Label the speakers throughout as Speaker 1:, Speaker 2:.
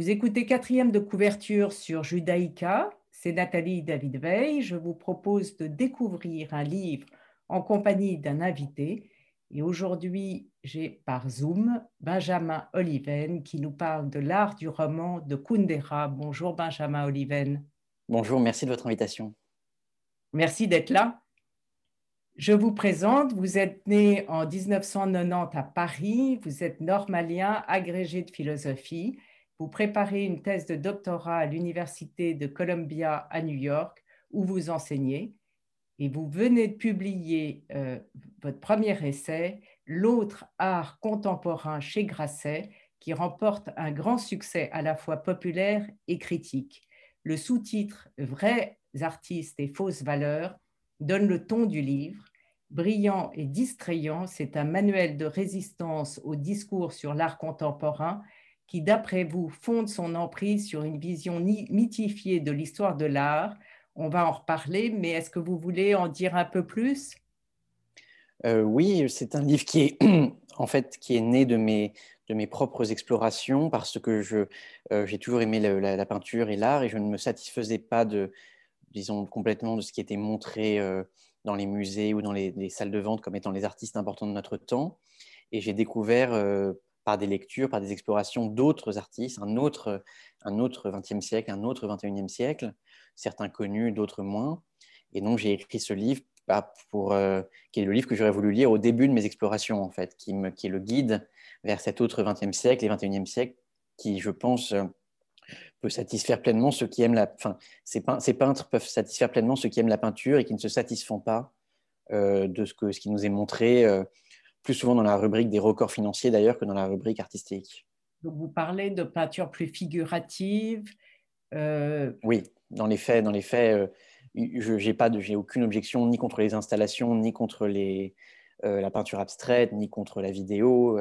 Speaker 1: Vous écoutez quatrième de couverture sur Judaïka. C'est Nathalie David Veil. Je vous propose de découvrir un livre en compagnie d'un invité. Et aujourd'hui, j'ai par Zoom Benjamin Oliven qui nous parle de l'art du roman de Kundera. Bonjour Benjamin Oliven.
Speaker 2: Bonjour, merci de votre invitation.
Speaker 1: Merci d'être là. Je vous présente, vous êtes né en 1990 à Paris, vous êtes normalien, agrégé de philosophie, vous préparez une thèse de doctorat à l'Université de Columbia à New York où vous enseignez et vous venez de publier euh, votre premier essai, L'autre art contemporain chez Grasset, qui remporte un grand succès à la fois populaire et critique. Le sous-titre Vrais artistes et fausses valeurs donne le ton du livre. Brillant et distrayant, c'est un manuel de résistance au discours sur l'art contemporain qui, d'après vous, fonde son emprise sur une vision mythifiée de l'histoire de l'art. On va en reparler, mais est-ce que vous voulez en dire un peu plus?
Speaker 2: Euh, Oui, c'est un livre qui est en fait qui est né de mes de mes propres explorations parce que je euh, j'ai toujours aimé la, peinture et l'art et je ne me satisfaisais pas de disons complètement de ce qui était montré euh, dans les musées ou dans les, les, salles de vente comme étant les artistes importants de notre temps et j'ai découvert par des lectures, par des explorations d'autres artistes, un autre, un autre 20e siècle, un autre 21e siècle, certains connus, d'autres moins. Et donc j'ai écrit ce livre bah, pour, euh, qui est le livre que j'aurais voulu lire au début de mes explorations, en fait, qui, me, qui est le guide vers cet autre 20e siècle et 21e siècle, qui, je pense, euh, peut satisfaire pleinement ceux qui aiment la... Enfin, ces, peintres peuvent satisfaire pleinement ceux qui aiment la peinture et qui ne se satisfont pas euh, de ce, que, ce qui nous est montré plus souvent dans la rubrique des records financiers d'ailleurs que dans la rubrique artistique.
Speaker 1: Donc vous parlez de peinture plus figurative.
Speaker 2: Euh, oui, dans les faits, dans les faits, euh, je n'ai pas, j'ai aucune objection ni contre les installations, ni contre les, euh, la peinture abstraite, ni contre la vidéo.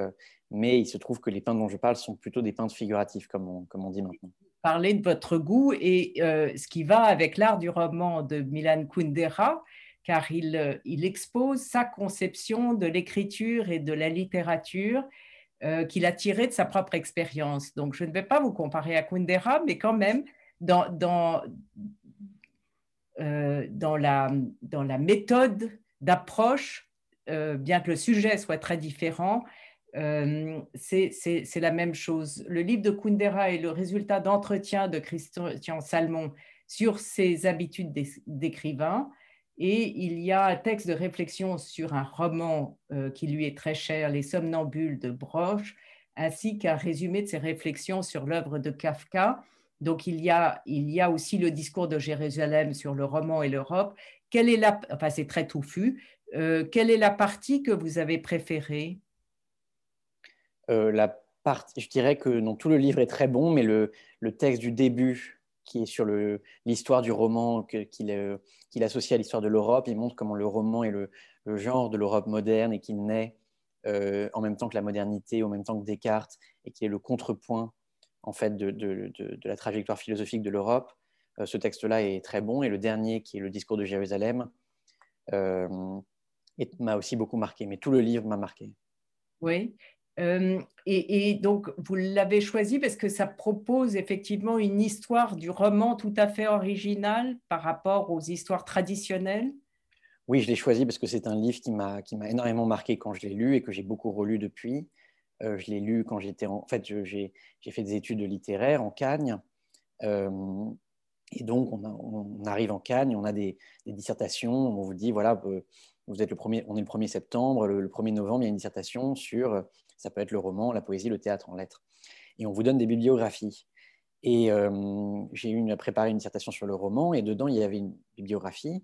Speaker 2: mais il se trouve que les peintres dont je parle sont plutôt des peintres figuratifs, comme on, comme on dit maintenant.
Speaker 1: Parler de votre goût et ce qui va avec l'art du roman de Milan Kundera, car euh, il, expose sa conception de l'écriture et de la littérature euh, qu'il a tirée de sa propre expérience. Donc, je ne vais pas vous comparer à Kundera, mais quand même, dans, euh, la méthode d'approche, bien que le sujet soit très différent, c'est la même chose. Le livre de Kundera est le résultat d'entretiens de Christian Salmon sur ses habitudes d'écrivain. Et il y a un texte de réflexion sur un roman euh, qui lui est très cher, Les Somnambules de Broche, ainsi qu'un résumé de ses réflexions sur l'œuvre de Kafka. Donc il y, a, il y a aussi le discours de Jérusalem sur le roman et l'Europe. Quelle est la, enfin c'est très touffu. Euh, quelle est la partie que vous avez préférée?
Speaker 2: Euh, La partie, je dirais que non, tout le livre est très bon, mais le, le texte du début qui est sur l'histoire du roman qu'il associe à l'histoire de l'Europe. Il montre comment le roman est le, genre de l'Europe moderne et qu'il naît euh, en même temps que la modernité, en même temps que Descartes, et qu'il est le contrepoint en fait de, la trajectoire philosophique de l'Europe. Euh, ce texte-là est très bon. Et le dernier, qui est le discours de Jérusalem, euh, m'a aussi beaucoup marqué. Mais tout le livre m'a marqué.
Speaker 1: Oui. Euh, et, donc, vous l'avez choisi parce que ça propose effectivement une histoire du roman tout à fait originale par rapport aux histoires traditionnelles.
Speaker 2: Oui, je l'ai choisi parce que c'est un livre qui m'a énormément marqué quand je l'ai lu et que j'ai beaucoup relu depuis. Euh, je l'ai lu quand j'étais en... en fait, j'ai fait des études littéraires en Cagne. Euh, et donc, on, arrive en Cagne, on a des, dissertations, on vous dit, voilà, vous êtes le premier, on est le 1er septembre, le, le 1er novembre, il y a une dissertation sur ça peut être le roman, la poésie, le théâtre en lettres. Et on vous donne des bibliographies. Et euh, j'ai eu préparé une dissertation sur le roman, et dedans, il y avait une bibliographie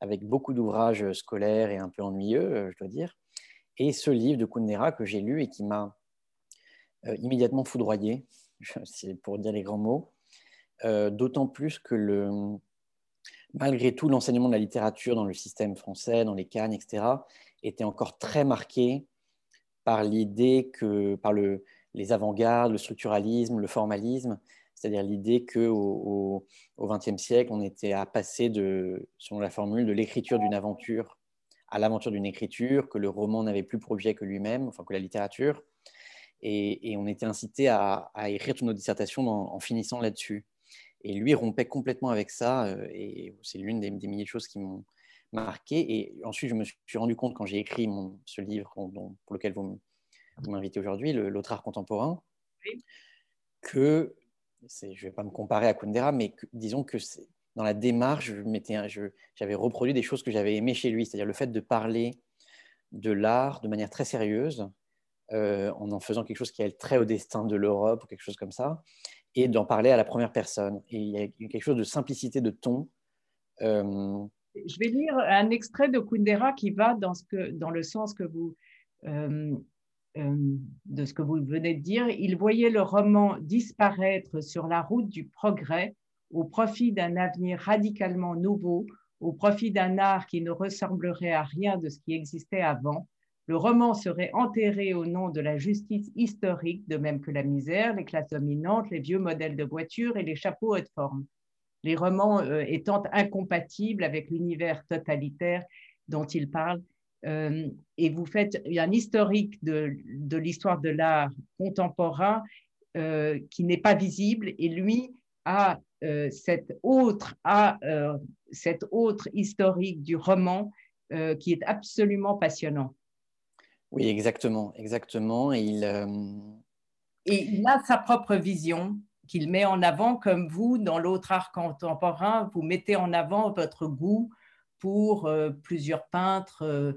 Speaker 2: avec beaucoup d'ouvrages scolaires et un peu ennuyeux, euh, je dois dire. Et ce livre de Kundera que j'ai lu et qui m'a euh, immédiatement foudroyé, c'est pour dire les grands mots, d'autant plus que le, malgré tout, l'enseignement de la littérature dans le système français, dans les cannes, etc., était encore très marqué par l'idée que, par le, les avant-gardes, le structuralisme, le formalisme, c'est-à-dire l'idée qu'au au XXe siècle, on était à passer de, selon la formule, de l'écriture d'une aventure à l'aventure d'une écriture, que le roman n'avait plus pour objet que lui-même, enfin que la littérature. Et, on était incité à, écrire toute notre dissertation en, finissant là-dessus. Et lui rompait complètement avec ça, et c'est l'une des, milliers de choses qui m'ont marqué. Et ensuite, je me suis rendu compte quand j'ai écrit mon, ce livre pour lequel vous m'invitez aujourd'hui, L'autre art contemporain, que, je ne vais pas me comparer à Kundera, mais disons que dans la démarche, j'avais reproduit des choses que j'avais aimées chez lui, c'est-à-dire le fait de parler de l'art de manière très sérieuse, euh, en en faisant quelque chose qui est très au destin de l'Europe ou quelque chose comme ça, et d'en parler à la première personne. Et il y a quelque chose de simplicité de ton.
Speaker 1: Euh, je vais lire un extrait de Kundera qui va dans, le sens que vous, euh, de ce que vous venez de dire. Il voyait le roman disparaître sur la route du progrès au profit d'un avenir radicalement nouveau, au profit d'un art qui ne ressemblerait à rien de ce qui existait avant. Le roman serait enterré au nom de la justice historique, de même que la misère, les classes dominantes, les vieux modèles de voitures et les chapeaux haute forme. Les romans euh, étant incompatibles avec l'univers totalitaire dont il parle. Euh, et vous faites un historique de, l'histoire de l'art contemporain euh, qui n'est pas visible, et lui a cette, autre, euh, cette autre historique du roman qui est absolument passionnant.
Speaker 2: Oui, exactement, exactement. Et il,
Speaker 1: et il a sa propre vision qu'il met en avant, comme vous, dans l'autre art contemporain, vous mettez en avant votre goût pour plusieurs peintres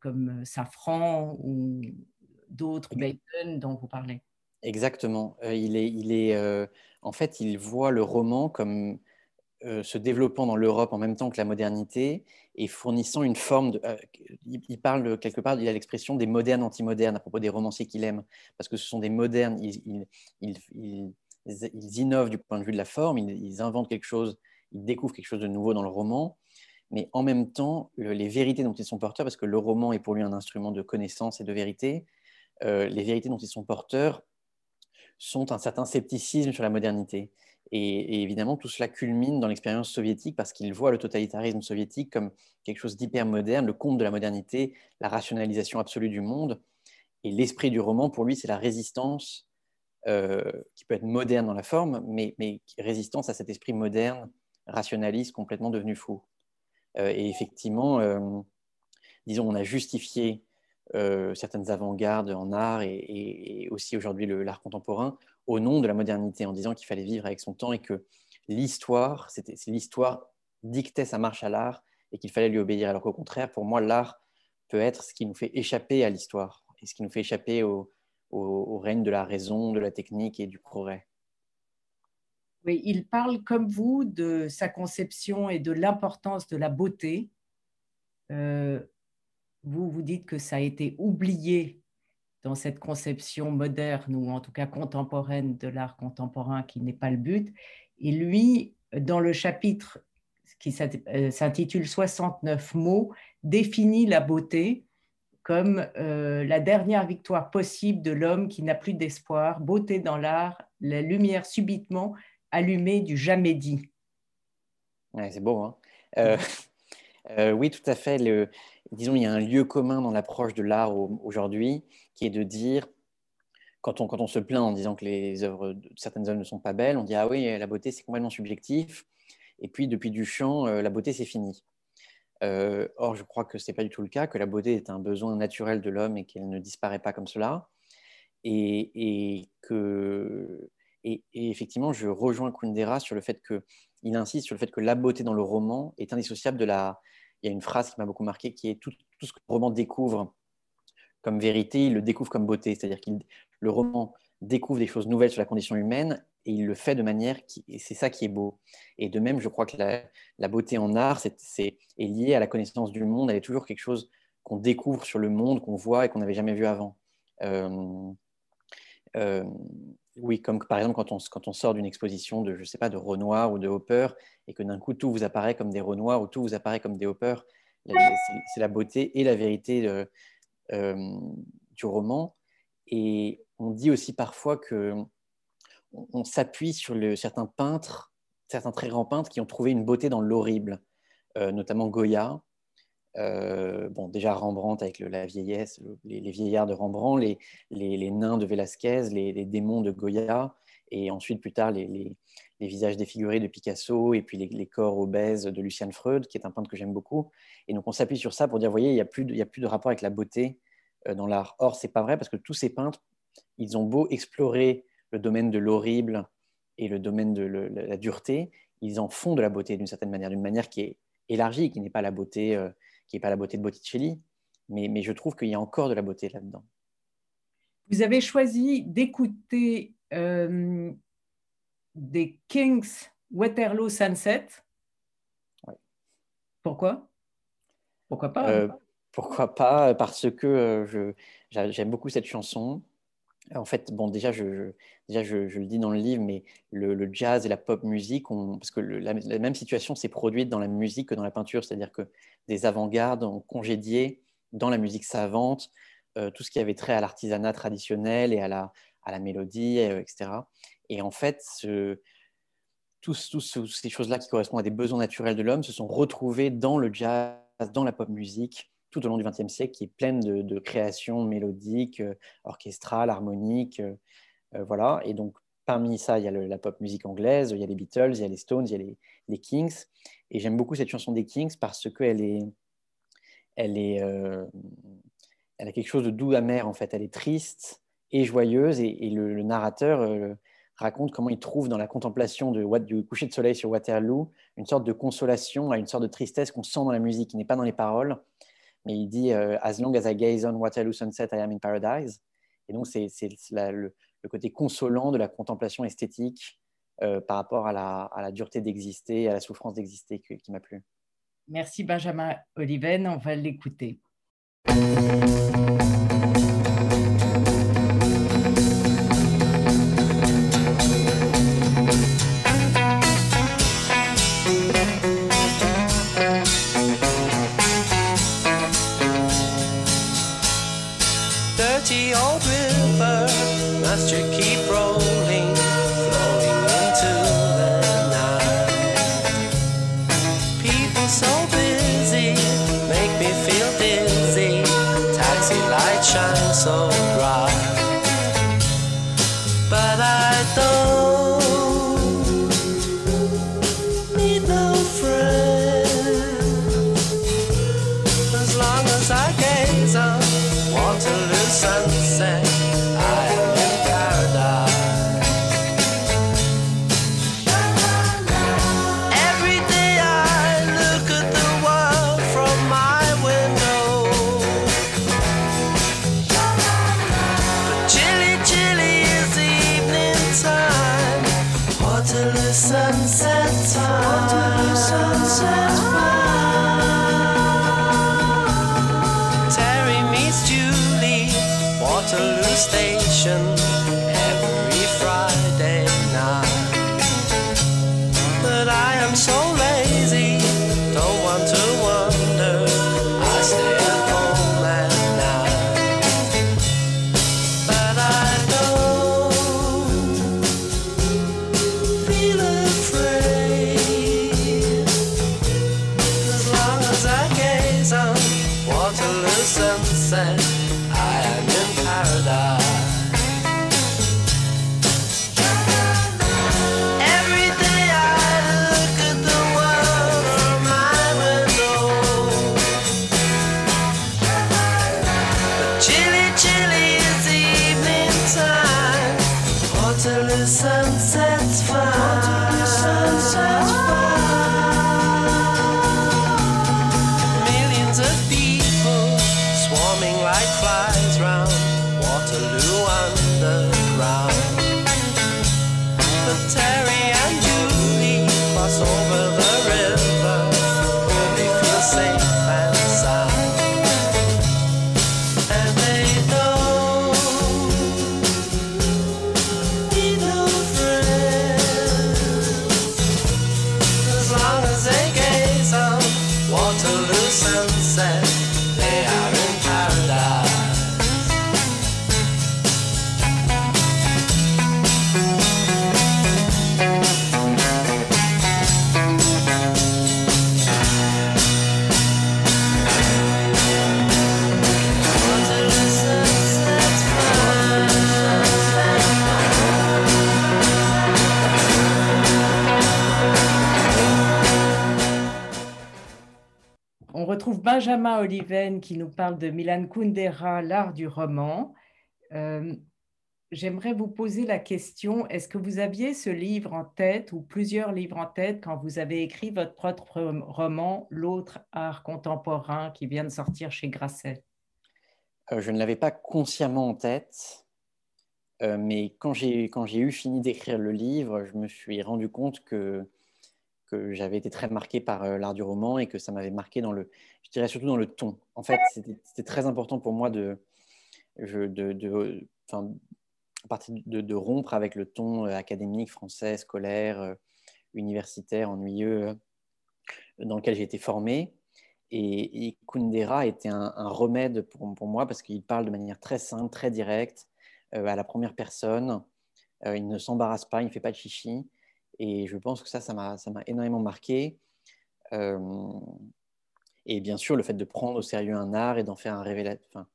Speaker 1: comme Safran ou d'autres, Bacon, dont vous parlez.
Speaker 2: Exactement. il est, il est en fait, il voit le roman comme euh, se développant dans l'Europe en même temps que la modernité et fournissant une forme de... Euh, il, parle quelque part, il a l'expression des modernes anti-modernes à propos des romanciers qu'il aime, parce que ce sont des modernes, ils, innovent du point de vue de la forme, ils, inventent quelque chose, ils découvrent quelque chose de nouveau dans le roman, mais en même temps, les vérités dont ils sont porteurs, parce que le roman est pour lui un instrument de connaissance et de vérité, euh, les vérités dont ils sont porteurs sont un certain scepticisme sur la modernité. Et, évidemment, tout cela culmine dans l'expérience soviétique parce qu'il voit le totalitarisme soviétique comme quelque chose d'hyper moderne, le comble de la modernité, la rationalisation absolue du monde. Et l'esprit du roman, pour lui, c'est la résistance qui peut être moderne dans la forme, mais, résistance à cet esprit moderne, rationaliste, complètement devenu fou. Euh, et effectivement, euh, disons, on a justifié euh, certaines avant-gardes en art et, aussi aujourd'hui l'art contemporain au nom de la modernité en disant qu'il fallait vivre avec son temps et que l'histoire, c'était l'histoire dictait sa marche à l'art et qu'il fallait lui obéir. Alors qu'au contraire, pour moi, l'art peut être ce qui nous fait échapper à l'histoire et ce qui nous fait échapper au, règne de la raison, de la technique et du progrès.
Speaker 1: Oui, il parle comme vous de sa conception et de l'importance de la beauté. Euh, vous, vous dites que ça a été oublié dans cette conception moderne ou en tout cas contemporaine de l'art contemporain qui n'est pas le but. Et lui, dans le chapitre qui euh, s'intitule 69 mots, définit la beauté comme euh, la dernière victoire possible de l'homme qui n'a plus d'espoir, beauté dans l'art, la lumière subitement allumée du jamais dit.
Speaker 2: c'est beau, hein euh, Oui, tout à fait. Disons, il y a un lieu commun dans l'approche de l'art aujourd'hui qui est de dire, quand on, quand on se plaint en disant que les œuvres, certaines œuvres ne sont pas belles, on dit Ah oui, la beauté, c'est complètement subjectif. Et puis, depuis Duchamp, euh, la beauté, c'est fini. Euh, or, je crois que ce n'est pas du tout le cas, que la beauté est un besoin naturel de l'homme et qu'elle ne disparaît pas comme cela. Et, et que, et, effectivement, je rejoins Kundera sur le fait qu'il insiste sur le fait que la beauté dans le roman est indissociable de la, il y a une phrase qui m'a beaucoup marqué qui est tout, ce que le roman découvre comme vérité, il le découvre comme beauté. C'est-à-dire que le roman découvre des choses nouvelles sur la condition humaine et il le fait de manière et c'est ça qui est beau. Et de même, je crois que la, beauté en art c'est, est, liée à la connaissance du monde. Elle est toujours quelque chose qu'on découvre sur le monde, qu'on voit et qu'on n'avait jamais vu avant. Euh, euh, oui, comme par exemple quand on, sort d'une exposition de, je sais pas, de Renoir ou de Hopper, et que d'un coup tout vous apparaît comme des Renoir ou tout vous apparaît comme des Hopper, c'est la beauté et la vérité euh, du roman. Et on dit aussi parfois que on, s'appuie sur certains peintres, certains très grands peintres qui ont trouvé une beauté dans l'horrible, euh, notamment Goya. bon, déjà Rembrandt avec la vieillesse, les, vieillards de Rembrandt, les, nains de Velázquez, les, démons de Goya, et ensuite plus tard les, visages défigurés de Picasso, et puis les, corps obèses de Lucien Freud, qui est un peintre que j'aime beaucoup. Et donc on s'appuie sur ça pour dire, vous voyez, il n'y a, plus de, a plus de rapport avec la beauté dans l'art. Or, c'est pas vrai parce que tous ces peintres, ils ont beau explorer le domaine de l'horrible et le domaine de la dureté, ils en font de la beauté d'une certaine manière, d'une manière qui est élargie, qui n'est pas la beauté, euh, qui n'est pas la beauté de Botticelli, mais, mais je trouve qu'il y a encore de la beauté là-dedans.
Speaker 3: Vous avez choisi d'écouter euh, des Kings Waterloo Sunset. Pourquoi? Pourquoi pas
Speaker 2: euh, Pourquoi pas? Parce que j'aime beaucoup cette chanson. En fait, bon, déjà, je, déjà je, le dis dans le livre, mais le, jazz et la pop musique, parce que la, même situation s'est produite dans la musique que dans la peinture, c'est-à-dire que des avant-gardes ont congédié dans la musique savante euh, tout ce qui avait trait à l'artisanat traditionnel et à la, à la mélodie, euh, etc. Et en fait, ce, toutes ces choses-là qui correspondent à des besoins naturels de l'homme se sont retrouvées dans le jazz, dans la pop musique, tout au long du XXe siècle, qui est pleine de, créations mélodiques, euh, orchestrales, harmoniques. Euh, euh, voilà. Et donc, parmi ça, il y a la pop musique anglaise, il y a les Beatles, il y a les Stones, il y a les, Kings. Et j'aime beaucoup cette chanson des Kings parce qu'elle est, elle est, elle a quelque chose de doux amer en fait. Elle est triste et joyeuse et, le, narrateur raconte comment il trouve dans la contemplation de, du coucher de soleil sur Waterloo une sorte de consolation à une sorte de tristesse qu'on sent dans la musique, qui n'est pas dans les paroles mais il dit euh, As long as I gaze on Waterloo Sunset, I am in paradise. Et donc, c'est le, le, côté consolant de la contemplation esthétique euh, par rapport à la, à la dureté d'exister, à la souffrance d'exister qui m'a plu.
Speaker 3: Merci Benjamin Oliven, on va l'écouter.
Speaker 1: Waterloo Station. Luanda. Benjamin Oliven qui nous parle de Milan Kundera, l'art du roman. Euh, j'aimerais vous poser la question, est-ce que vous aviez ce livre en tête ou plusieurs livres en tête quand vous avez écrit votre propre roman, L'autre art contemporain, qui vient de sortir chez Grasset?
Speaker 2: Euh, Je ne l'avais pas consciemment en tête, euh, mais quand j'ai eu fini d'écrire le livre, je me suis rendu compte que, que j'avais été très marqué par euh, l'art du roman et que ça m'avait marqué dans le, je dirais surtout dans le ton. En fait, c'était très important pour moi de, de, de, de, rompre avec le ton euh, académique, français, scolaire, euh, universitaire, ennuyeux, dans lequel j'ai été formé. Et, Kundera était un, remède pour, pour, moi parce qu'il parle de manière très simple, très directe, à la première personne. il ne s'embarrasse pas, il ne fait pas de chichi. Et je pense que ça, ça m'a énormément marqué. et bien sûr, le fait de prendre au sérieux un art et d'en faire un révélateur,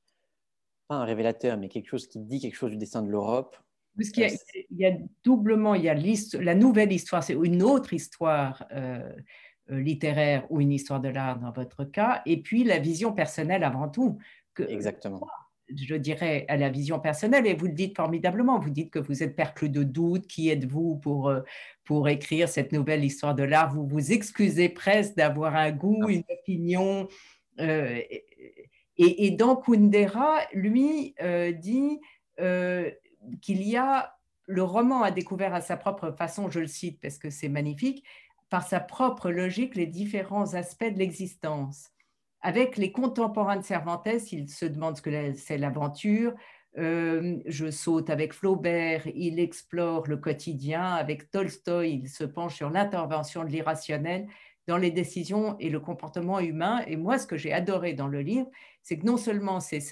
Speaker 2: pas un révélateur, mais quelque chose qui dit quelque chose du destin de l'Europe.
Speaker 1: Parce qu'il y, euh, y, a doublement, il y a la nouvelle histoire, c'est une autre histoire euh, euh, littéraire ou une histoire de l'art dans votre cas, et puis la vision personnelle avant tout.
Speaker 2: Que, Exactement.
Speaker 1: Je dirais à la vision personnelle, et vous le dites formidablement, vous dites que vous êtes perclus de doutes, qui êtes-vous pour, pour écrire cette nouvelle histoire de l'art? Vous vous excusez presque d'avoir un goût, une opinion. Et, dans Kundera, lui euh, dit euh, qu'il y a le roman a découvert à sa propre façon, je le cite parce que c'est magnifique, par sa propre logique les différents aspects de l'existence. Avec les contemporains de Cervantes, il se demande ce que c'est l'aventure. Euh, je saute avec Flaubert, il explore le quotidien. Avec Tolstoï, il se penche sur l'intervention de l'irrationnel dans les décisions et le comportement humain. Et moi, ce que j'ai adoré dans le livre, c'est que non seulement c'est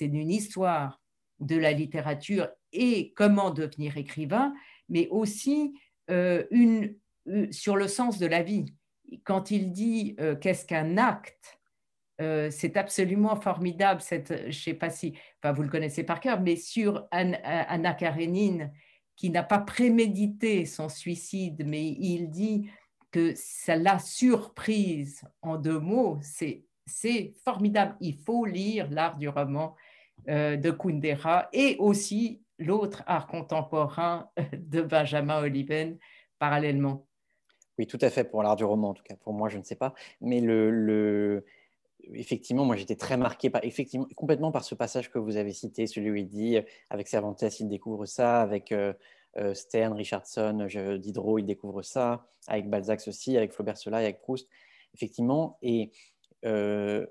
Speaker 1: une histoire de la littérature et comment devenir écrivain, mais aussi euh, une, euh, sur le sens de la vie. Quand il dit qu'est-ce qu'un acte, c'est absolument formidable. Cette, je ne sais pas si enfin, vous le connaissez par cœur, mais sur Anna Karenine, qui n'a pas prémédité son suicide, mais il dit que ça l'a surprise en deux mots, c'est formidable. Il faut lire l'art du roman euh, de Kundera et aussi l'autre art contemporain de Benjamin Oliven parallèlement.
Speaker 2: Oui, tout à fait, pour l'art du roman en tout cas. Pour moi, je ne sais pas. Mais le, effectivement, moi j'étais très marqué par, effectivement, complètement par ce passage que vous avez cité, celui où il dit avec Cervantes, il découvre ça, avec euh, euh, Stern, Richardson, Diderot, il découvre ça, avec Balzac aussi, avec Flaubert cela, avec Proust, effectivement. Et euh,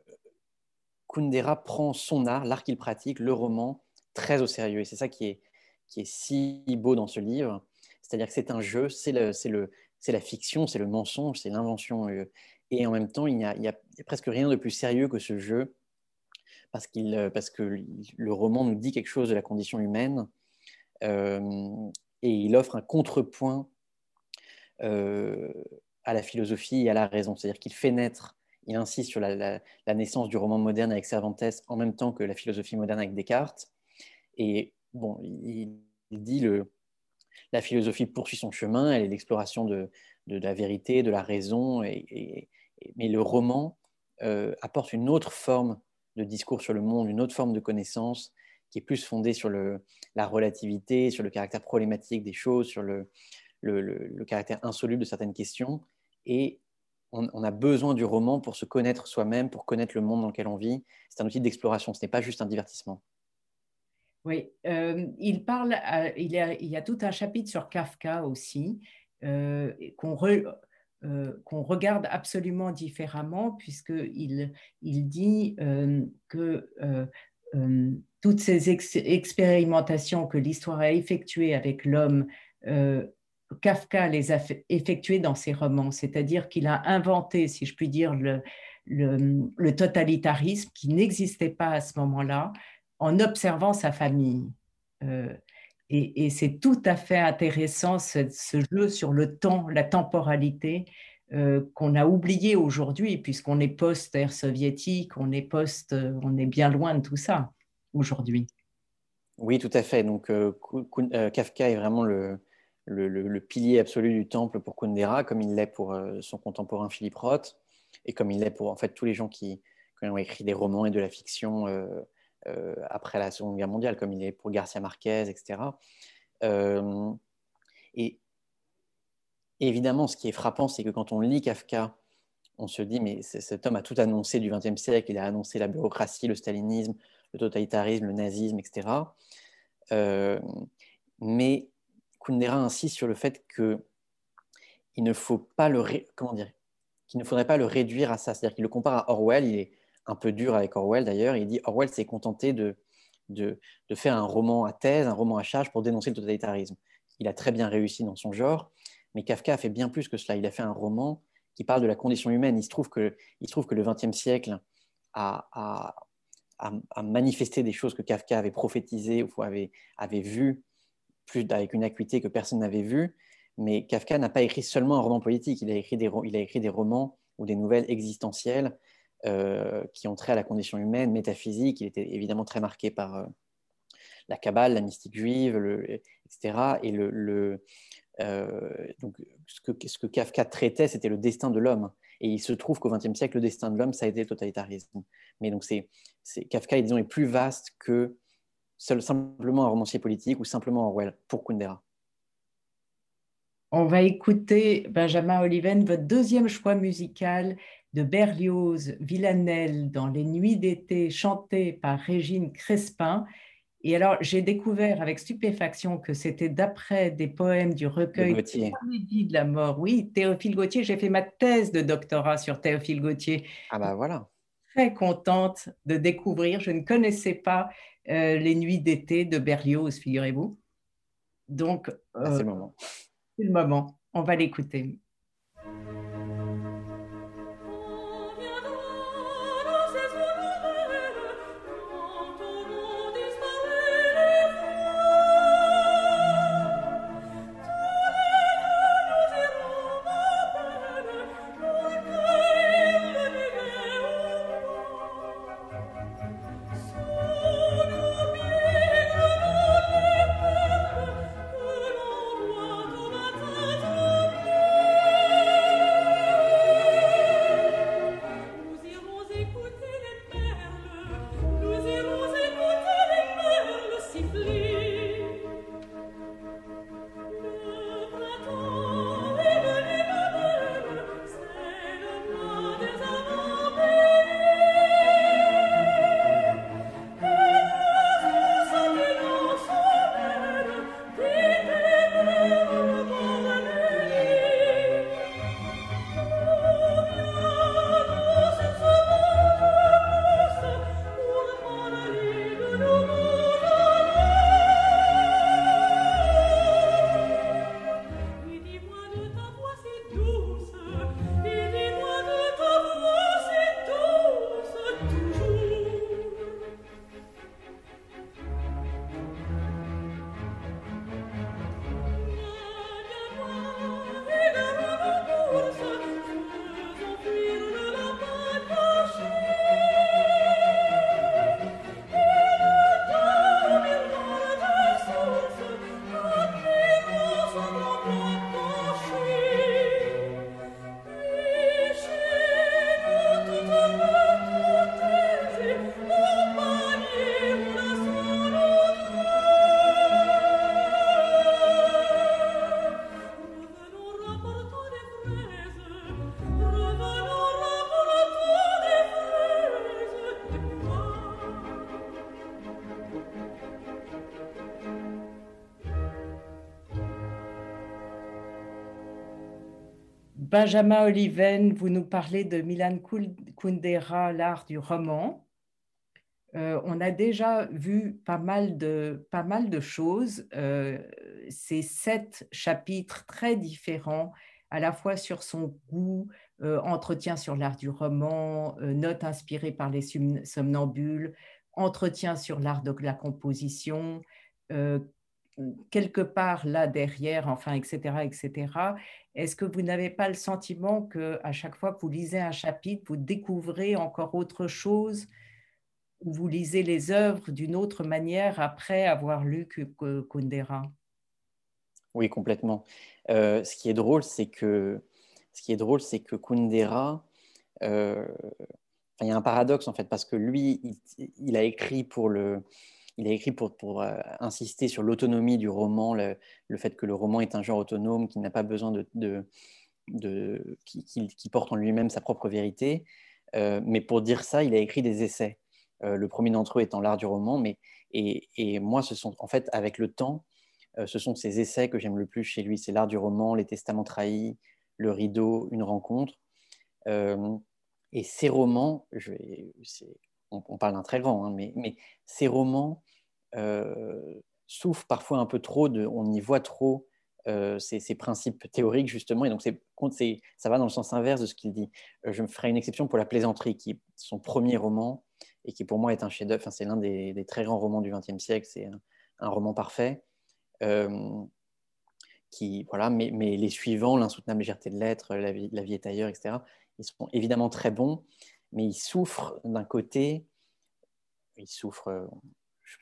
Speaker 2: Kundera prend son art, l'art qu'il pratique, le roman, très au sérieux. Et c'est ça qui est, qui est si beau dans ce livre. C'est-à-dire que c'est un jeu, c'est la fiction, c'est le mensonge, c'est l'invention. Euh, et en même temps, il n'y a, presque rien de plus sérieux que ce jeu, parce, parce que le roman nous dit quelque chose de la condition humaine. Euh, et il offre un contrepoint euh, à la philosophie et à la raison. C'est-à-dire qu'il fait naître, il insiste sur la, naissance du roman moderne avec Cervantes en même temps que la philosophie moderne avec Descartes. Et bon, il, dit le, la philosophie poursuit son chemin, elle est l'exploration de, la vérité, de la raison, mais le roman euh, apporte une autre forme de discours sur le monde, une autre forme de connaissance, qui est plus fondé sur la relativité, sur le caractère problématique des choses, sur le, caractère insoluble de certaines questions. Et on, a besoin du roman pour se connaître soi-même, pour connaître le monde dans lequel on vit. C'est un outil d'exploration, ce n'est pas juste un divertissement.
Speaker 1: Oui, euh, il parle, euh, il, y a, tout un chapitre sur Kafka aussi, euh, qu'on qu'on regarde absolument différemment, puisqu'il il dit que euh, toutes ces expérimentations que l'histoire a effectuées avec l'homme, euh, Kafka les a effectuées dans ses romans, c'est-à-dire qu'il a inventé, si je puis dire, le, totalitarisme qui n'existait pas à ce moment-là en observant sa famille. Euh, et, c'est tout à fait intéressant ce, jeu sur le temps, la temporalité, euh, qu'on a oublié aujourd'hui, puisqu'on est post-ère soviétique, on est post, euh, on est bien loin de tout ça aujourd'hui.
Speaker 2: Oui, tout à fait. Donc, euh, Kafka est vraiment le, pilier absolu du temple pour Kundera, comme il l'est pour son contemporain Philippe Roth, et comme il l'est pour en fait tous les gens qui ont écrit des romans et de la fiction après la Seconde Guerre mondiale, comme il est pour Garcia Marquez, etc. et évidemment, ce qui est frappant, c'est que quand on lit Kafka, on se dit, mais cet homme a tout annoncé du XXe siècle, il a annoncé la bureaucratie, le stalinisme, le totalitarisme, le nazisme, etc. Euh, mais Kundera insiste sur le fait que il ne faut pas le comment dire qu'il ne faudrait pas le réduire à ça. C'est-à-dire qu'il le compare à Orwell. Il est un peu dur avec Orwell d'ailleurs. Il dit Orwell s'est contenté de, de, de, faire un roman à thèse, un roman à charge pour dénoncer le totalitarisme. Il a très bien réussi dans son genre, mais Kafka a fait bien plus que cela. Il a fait un roman qui parle de la condition humaine. Il se trouve que, il se trouve que le XXe siècle a, a, manifesté des choses que Kafka avait prophétisées ou avait, avait vues plus avec une acuité que personne n'avait vue. Mais Kafka n'a pas écrit seulement un roman politique, il a écrit des, il a écrit des romans ou des nouvelles existentielles qui ont trait à la condition humaine, métaphysique. Il était évidemment très marqué par euh, la Kabbale, la mystique juive, etc. Et euh, donc, ce que, Kafka traitait, c'était le destin de l'homme. Et il se trouve qu'au XXe siècle, le destin de l'homme, ça a été le totalitarisme. Mais donc, Kafka, disons, est plus vaste que simplement un romancier politique ou simplement Orwell pour Kundera.
Speaker 1: On va écouter, Benjamin Oliven, votre deuxième choix musical de Berlioz, Villanelle dans Les Nuits d'été, chanté par Régine Crespin. Et alors, j'ai découvert avec stupéfaction que c'était d'après des poèmes du recueil de, de la mort. Oui, Théophile Gautier, j'ai fait ma thèse de doctorat sur Théophile Gautier.
Speaker 2: Ah ben voilà.
Speaker 1: Très contente de découvrir. Je ne connaissais pas euh, les nuits d'été de Berlioz, figurez-vous. Donc,
Speaker 2: ah, c'est le moment.
Speaker 1: C'est le moment. On va l'écouter. Benjamin Oliven, vous nous parlez de Milan Kundera, l'art du roman. Euh, on a déjà vu pas mal de, choses. Euh, ces sept chapitres très différents, à la fois sur son goût, euh, entretien sur l'art du roman, notes inspirées par les somnambules, entretien sur l'art de la composition, quelque part là derrière, enfin, etc., etc. Est-ce que vous n'avez pas le sentiment que à chaque fois que vous lisez un chapitre, vous découvrez encore autre chose, ou vous lisez les œuvres d'une autre manière après avoir lu Kundera?
Speaker 2: Oui, complètement. Euh, ce qui est drôle, c'est que ce qui est drôle, c'est que Kundera, euh, il y a un paradoxe en fait, parce que lui, il, a écrit pour le, il a écrit pour, euh, insister sur l'autonomie du roman, le, fait que le roman est un genre autonome, qui n'a pas besoin de, qui, porte en lui-même sa propre vérité. Euh, mais pour dire ça, il a écrit des essais. Euh, le premier d'entre eux étant l'art du roman, mais et, moi, ce sont en fait avec le temps, ce sont ces essais que j'aime le plus chez lui. C'est l'art du roman, les testaments trahis, le rideau, une rencontre. Et ces romans, on, parle d'un très grand, hein, mais, mais, ces romans euh, souffrent parfois un peu trop, de, on y voit trop euh, ces, principes théoriques, justement, et donc ça va dans le sens inverse de ce qu'il dit. Euh, je me ferai une exception pour La plaisanterie, qui est son premier roman, et qui pour moi est un chef-d'œuvre, c'est l'un des, très grands romans du XXe siècle, c'est un, roman parfait. qui, voilà, mais, mais, les suivants, L'insoutenable légèreté de l'être, la vie, la vie est ailleurs, etc., ils sont évidemment très bons, mais ils souffrent d'un côté, ils souffrent,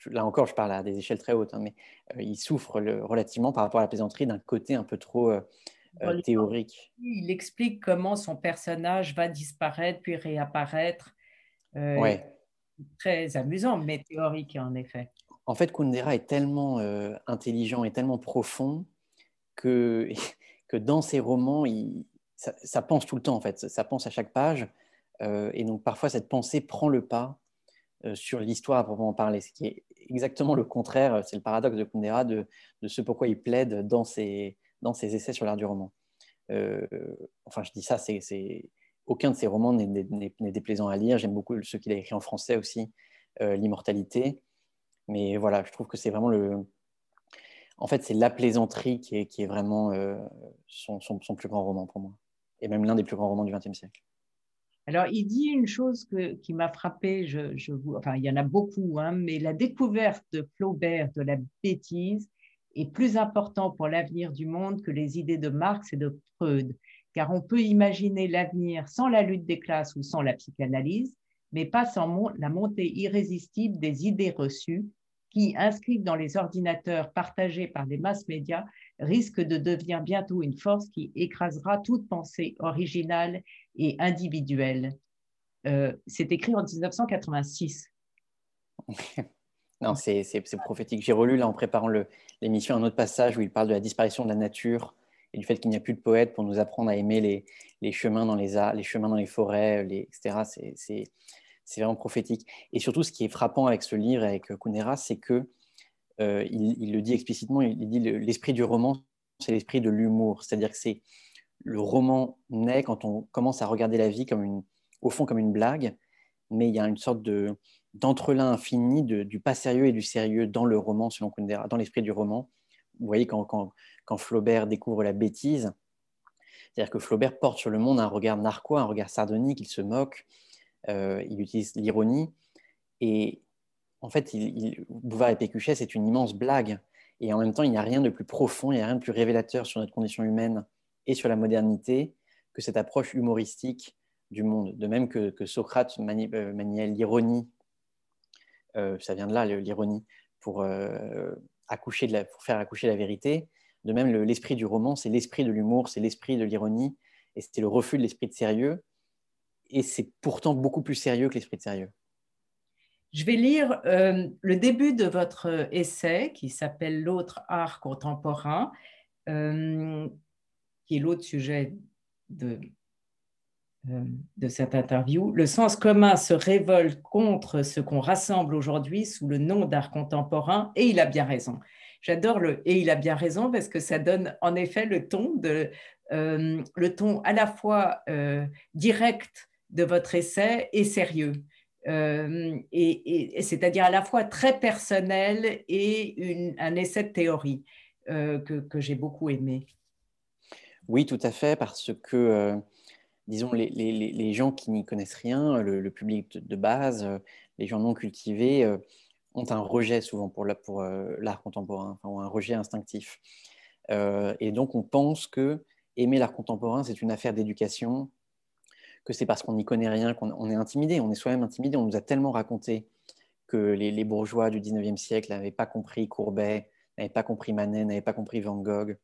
Speaker 2: là encore je parle à des échelles très hautes, hein, mais euh, ils souffrent relativement par rapport à la plaisanterie d'un côté un peu trop euh, théorique.
Speaker 1: Il explique comment son personnage va disparaître puis réapparaître.
Speaker 2: ouais.
Speaker 1: Très amusant, mais théorique en effet.
Speaker 2: En fait, Kundera est tellement intelligent et tellement profond que, que dans ses romans, il, ça, pense tout le temps, en fait. Ça pense à chaque page. Euh, et donc, parfois, cette pensée prend le pas euh, sur l'histoire à proprement parler, ce qui est exactement le contraire. C'est le paradoxe de Kundera de, ce pourquoi il plaide dans ses, dans ses essais sur l'art du roman. Euh, enfin, je dis ça, c'est aucun de ses romans n'est déplaisant à lire. J'aime beaucoup ceux qu'il a écrits en français aussi, L'immortalité. Mais voilà, je trouve que c'est vraiment le, en fait, c'est la plaisanterie qui est, qui est vraiment son, son, plus grand roman pour moi et même l'un des plus grands romans du XXe siècle.
Speaker 1: Alors, il dit une chose qui m'a frappé, je, je, enfin, il y en a beaucoup, hein, mais la découverte de Flaubert de la bêtise est plus important pour l'avenir du monde que les idées de Marx et de Freud, car on peut imaginer l'avenir sans la lutte des classes ou sans la psychanalyse, mais pas sans la montée irrésistible des idées reçues qui, inscrites dans les ordinateurs partagés par les masses médias, risque de devenir bientôt une force qui écrasera toute pensée originale et individuelle. Euh, c'est écrit en 1986.
Speaker 2: non, c'est prophétique. J'ai relu là en préparant l'émission un autre passage où il parle de la disparition de la nature et du fait qu'il n'y a plus de poètes pour nous apprendre à aimer les, chemins dans les, les chemins dans les forêts, les, etc. C'est vraiment prophétique. Et surtout, ce qui est frappant avec ce livre, avec Kunera, c'est que euh, il, le dit explicitement, il dit l'esprit du roman, c'est l'esprit de l'humour. C'est-à-dire que c'est le roman naît quand on commence à regarder la vie comme une, au fond comme une blague, mais il y a une sorte de infini du pas sérieux et du sérieux dans le roman, selon Kundera, dans l'esprit du roman. Vous voyez, quand, quand, quand Flaubert découvre la bêtise, c'est-à-dire que Flaubert porte sur le monde un regard narquois, un regard sardonique, il se moque, euh, il utilise l'ironie. Et en fait, Bouvard et Pécuchet, c'est une immense blague. Et en même temps, il n'y a rien de plus profond, il n'y a rien de plus révélateur sur notre condition humaine et sur la modernité que cette approche humoristique du monde. De même que, Socrate euh, maniait l'ironie, euh, ça vient de là, l'ironie, pour, de pour faire accoucher la vérité. De même, l'esprit du roman, c'est l'esprit de l'humour, c'est l'esprit de l'ironie, et c'est le refus de l'esprit de sérieux et c'est pourtant beaucoup plus sérieux que l'esprit de sérieux.
Speaker 1: Je vais lire euh, le début de votre essai qui s'appelle L'autre art contemporain, euh, qui est l'autre sujet de, euh, de cette interview. Le sens commun se révolte contre ce qu'on rassemble aujourd'hui sous le nom d'art contemporain, et il a bien raison. J'adore le et il a bien raison parce que ça donne en effet le ton de le ton à la fois direct de votre essai est sérieux. Euh, et, c'est-à-dire à la fois très personnel et un essai de théorie euh, que, j'ai beaucoup aimé.
Speaker 2: Oui, tout à fait, parce que, euh, disons, les, gens qui n'y connaissent rien, le, public de, base, les gens non cultivés, ont un rejet souvent pour l'art contemporain, ou un rejet instinctif. et donc, on pense que aimer l'art contemporain, c'est une affaire d'éducation, que c'est parce qu'on n'y connaît rien qu'on est intimidé. On est soi-même intimidé. On nous a tellement raconté que les, bourgeois du 19e siècle n'avaient pas compris Courbet, n'avaient pas compris Manet, n'avaient pas compris Van Gogh.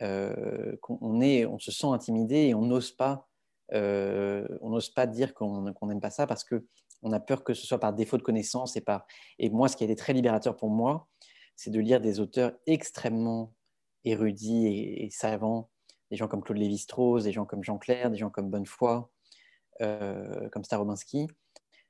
Speaker 2: Euh, on, est, on se sent intimidé et on n'ose pas on n'ose pas dire qu'on n'aime pas ça parce qu'on a peur que ce soit par défaut de connaissance. Et, par... et moi, ce qui a été très libérateur pour moi, c'est de lire des auteurs extrêmement érudits et, savants, des gens comme Claude Lévi-Strauss, des gens comme Jean Clair, des gens comme Bonnefoy, comme Starobinski,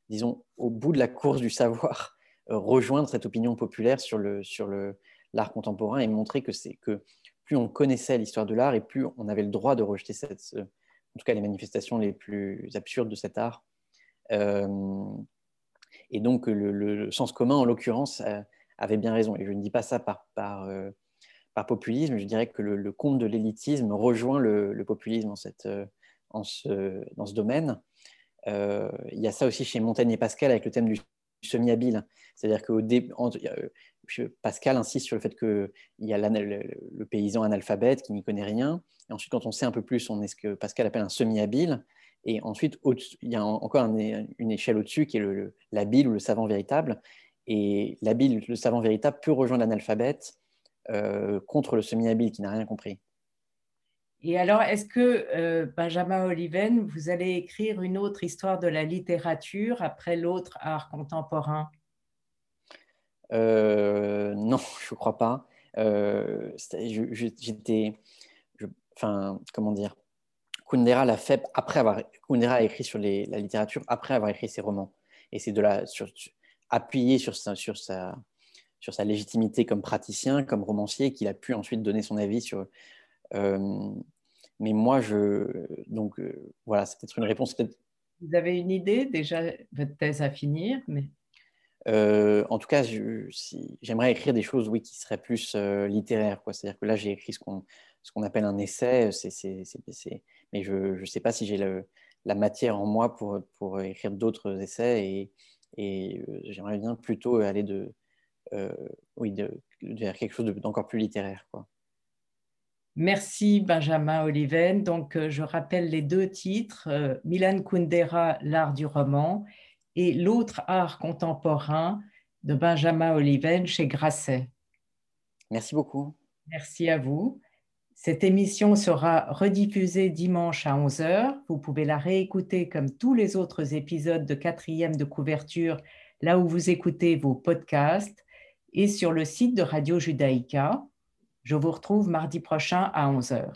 Speaker 2: disons, au bout de la course du savoir, rejoindre cette opinion populaire sur le, sur le, l'art contemporain et montrer que c'est que plus on connaissait l'histoire de l'art et plus on avait le droit de rejeter en tout cas les manifestations les plus absurdes de cet art. Euh, et donc le, sens commun, en l'occurrence, euh, avait bien raison. Et je ne dis pas ça par, par, euh, populisme, je dirais que le, le de l'élitisme rejoint le, populisme en cette, dans ce domaine. il y a ça aussi chez Montaigne et Pascal avec le thème du semi-habile. C'est-à-dire qu'au début, Pascal insiste sur le fait qu'il y a le, paysan analphabète qui n'y connaît rien. Et ensuite, quand on sait un peu plus, on est ce que Pascal appelle un semi-habile. Et ensuite, il y a encore une échelle au-dessus qui est l'habile ou le savant véritable. Et l'habile, le savant véritable peut rejoindre l'analphabète euh, contre le semi-habile qui n'a rien compris.
Speaker 1: Et alors, est-ce que euh, Benjamin Oliven, vous allez écrire une autre histoire de la littérature après l'autre art contemporain?
Speaker 2: Euh, Non, je ne crois pas. Euh, j'étais, enfin, comment dire, Kundera l'a fait après avoir, Kundera a écrit sur la littérature après avoir écrit ses romans. Et c'est de la, sur, appuyé sur sa, sur sa, sur sa légitimité comme praticien, comme romancier, qu'il a pu ensuite donner son avis sur mais moi, je. Donc, euh, voilà, c'est peut-être une réponse.
Speaker 1: Vous avez une idée déjà, votre thèse à finir mais...
Speaker 2: Euh, en tout cas, j'aimerais écrire des choses, oui, qui seraient plus euh, littéraires. C'est-à-dire que là, j'ai écrit ce qu'on qu'on appelle un essai, mais je ne sais pas si j'ai la matière en moi pour, pour écrire d'autres essais et, et j'aimerais bien plutôt aller de, oui, de, vers quelque chose d'encore plus littéraire. Quoi.
Speaker 1: Merci Benjamin Oliven. Donc, euh, je rappelle les deux titres, euh, Milan Kundera, L'art du roman, et L'autre art contemporain de Benjamin Oliven chez Grasset.
Speaker 2: Merci beaucoup.
Speaker 1: Merci à vous. Cette émission sera rediffusée dimanche à 11h. Vous pouvez la réécouter comme tous les autres épisodes de quatrième de couverture, là où vous écoutez vos podcasts, et sur le site de Radio Judaïka. Je vous retrouve mardi prochain à 11h.